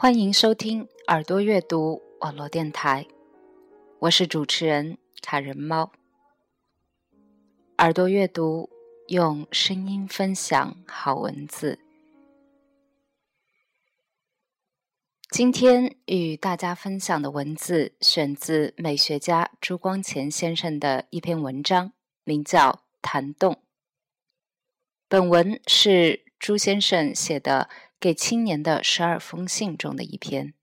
欢迎收听耳朵阅读网络电台，我是主持人卡人猫。耳朵阅读用声音分享好文字。今天与大家分享的文字选自美学家朱光潜先生的一篇文章，名叫《弹动》。本文是朱先生写的。给青年的十二封信中的一篇。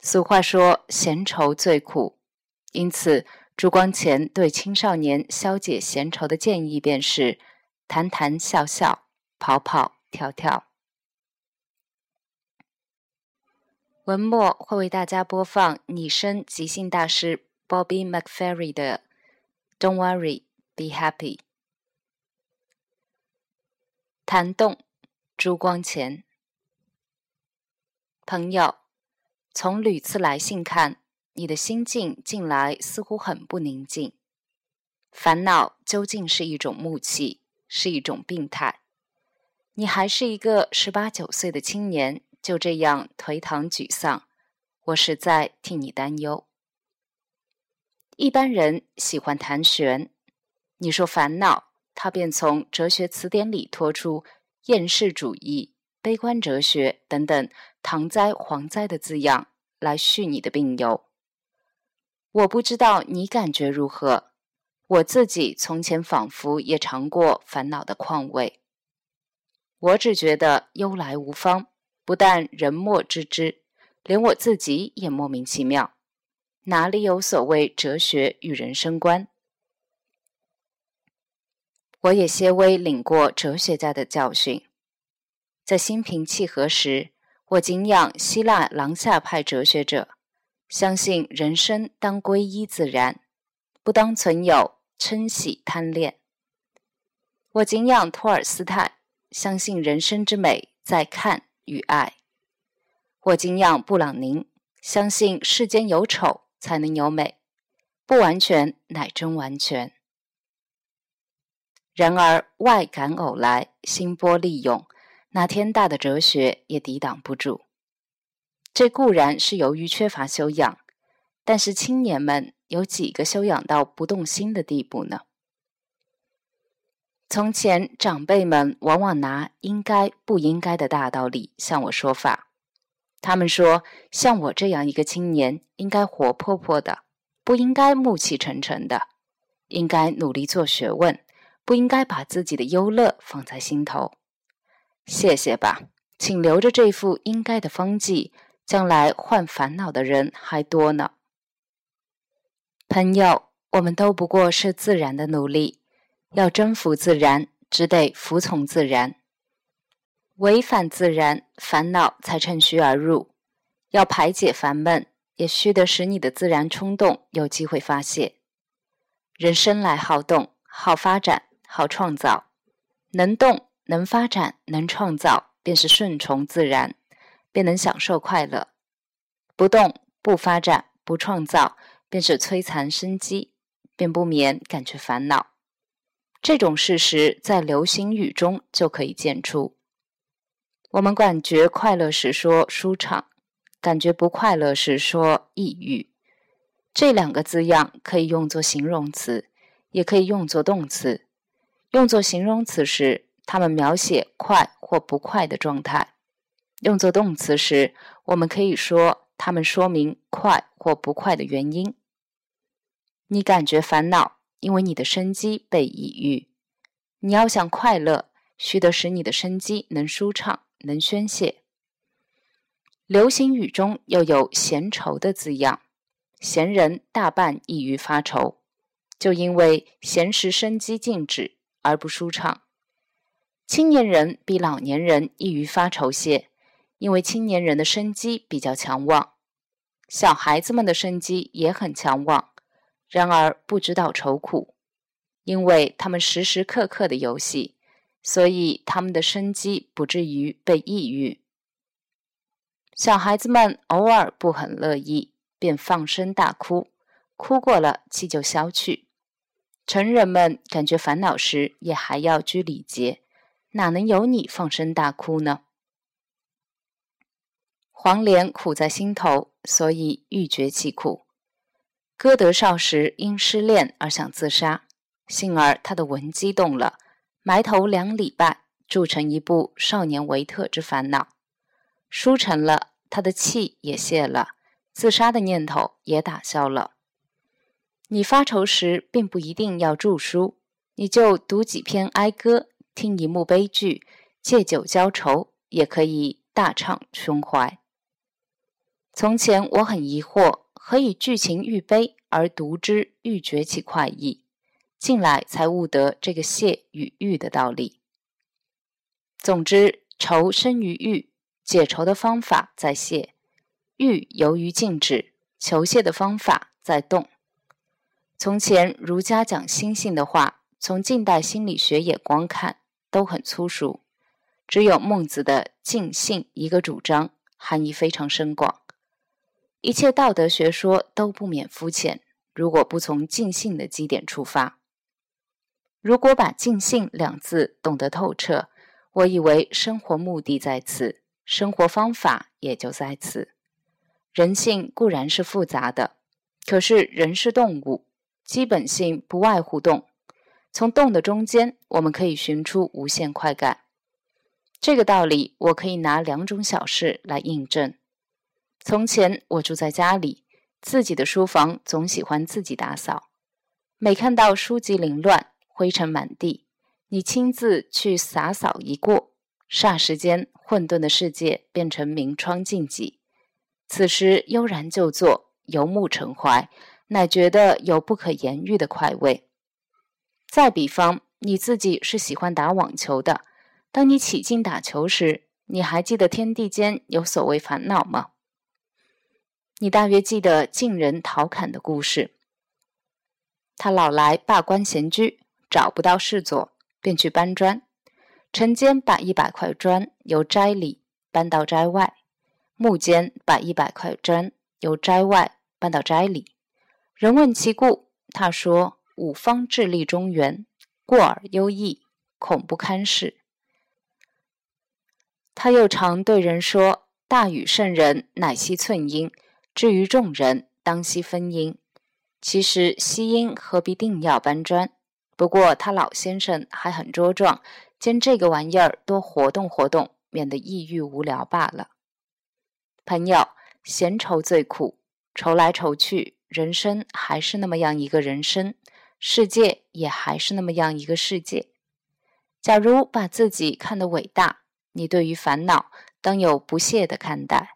俗话说“闲愁最苦”，因此朱光潜对青少年消解闲愁的建议便是：谈谈笑笑，跑跑跳跳。文末会为大家播放拟声即兴大师 Bobby McFerry 的《Don't Worry, Be Happy》。弹动。朱光潜，朋友，从屡次来信看，你的心境近来似乎很不宁静。烦恼究竟是一种木气，是一种病态？你还是一个十八九岁的青年，就这样颓唐沮丧，我实在替你担忧。一般人喜欢谈玄，你说烦恼，他便从哲学词典里拖出。厌世主义、悲观哲学等等唐灾蝗灾的字样来续你的病由。我不知道你感觉如何，我自己从前仿佛也尝过烦恼的况味。我只觉得忧来无方，不但人莫知之，连我自己也莫名其妙。哪里有所谓哲学与人生观？我也些微领过哲学家的教训，在心平气和时，我敬仰希腊廊下派哲学者，相信人生当归依自然，不当存有嗔喜贪恋。我敬仰托尔斯泰，相信人生之美在看与爱。我敬仰布朗宁，相信世间有丑才能有美，不完全乃真完全。然而外感偶来，心波利用，那天大的哲学也抵挡不住。这固然是由于缺乏修养，但是青年们有几个修养到不动心的地步呢？从前长辈们往往拿应该不应该的大道理向我说法，他们说，像我这样一个青年，应该活泼泼的，不应该暮气沉沉的，应该努力做学问。不应该把自己的忧乐放在心头。谢谢吧，请留着这副应该的风纪，将来患烦恼的人还多呢。朋友，我们都不过是自然的奴隶，要征服自然，只得服从自然。违反自然，烦恼才趁虚而入。要排解烦闷，也须得使你的自然冲动有机会发泄。人生来好动，好发展。好创造，能动能发展能创造，便是顺从自然，便能享受快乐；不动不发展不创造，便是摧残生机，便不免感觉烦恼。这种事实在流行语中就可以见出。我们感觉快乐时说舒畅，感觉不快乐时说抑郁。这两个字样可以用作形容词，也可以用作动词。用作形容词时，它们描写快或不快的状态；用作动词时，我们可以说它们说明快或不快的原因。你感觉烦恼，因为你的生机被抑郁。你要想快乐，须得使你的生机能舒畅、能宣泄。流行语中又有闲愁的字样，闲人大半易于发愁，就因为闲时生机静止。而不舒畅。青年人比老年人易于发愁些，因为青年人的生机比较强旺，小孩子们的生机也很强旺，然而不知道愁苦，因为他们时时刻刻的游戏，所以他们的生机不至于被抑郁。小孩子们偶尔不很乐意，便放声大哭，哭过了气就消去。成人们感觉烦恼时，也还要拘礼节，哪能由你放声大哭呢？黄连苦在心头，所以欲绝其苦。歌德少时因失恋而想自杀，幸而他的文激动了，埋头两礼拜，铸成一部《少年维特之烦恼》。书成了，他的气也泄了，自杀的念头也打消了。你发愁时，并不一定要著书，你就读几篇哀歌，听一幕悲剧，借酒浇愁，也可以大畅胸怀。从前我很疑惑，何以剧情愈悲而读之愈觉其快意？近来才悟得这个谢与欲的道理。总之，愁生于欲。解愁的方法在泄，欲由于静止，求泄的方法在动。从前儒家讲心性的话，从近代心理学眼光看都很粗俗，只有孟子的尽性一个主张，含义非常深广。一切道德学说都不免肤浅，如果不从尽性的基点出发。如果把尽性两字懂得透彻，我以为生活目的在此。生活方法也就在此。人性固然是复杂的，可是人是动物，基本性不外乎动。从动的中间，我们可以寻出无限快感。这个道理，我可以拿两种小事来印证。从前我住在家里，自己的书房总喜欢自己打扫。每看到书籍凌乱、灰尘满地，你亲自去洒扫一过。霎时间，混沌的世界变成明窗净几。此时悠然就坐，游目骋怀，乃觉得有不可言喻的快慰。再比方，你自己是喜欢打网球的，当你起劲打球时，你还记得天地间有所谓烦恼吗？你大约记得晋人陶侃的故事。他老来罢官闲居，找不到事做，便去搬砖。晨间把一百块砖由斋里搬到斋外，暮间把一百块砖由斋外搬到斋里。人问其故，他说：“五方智力中原，过而优异，恐不堪事。”他又常对人说：“大禹圣人乃惜寸阴，至于众人，当惜分阴。其实惜阴何必定要搬砖？不过他老先生还很茁壮。”兼这个玩意儿多活动活动，免得抑郁无聊罢了。朋友，闲愁最苦，愁来愁去，人生还是那么样一个人生，世界也还是那么样一个世界。假如把自己看得伟大，你对于烦恼当有不屑的看待；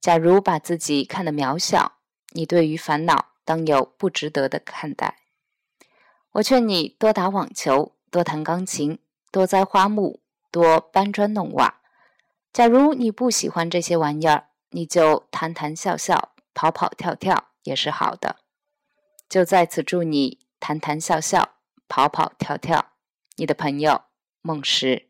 假如把自己看得渺小，你对于烦恼当有不值得的看待。我劝你多打网球，多弹钢琴。多栽花木，多搬砖弄瓦。假如你不喜欢这些玩意儿，你就谈谈笑笑，跑跑跳跳也是好的。就在此祝你谈谈笑笑，跑跑跳跳。你的朋友梦石。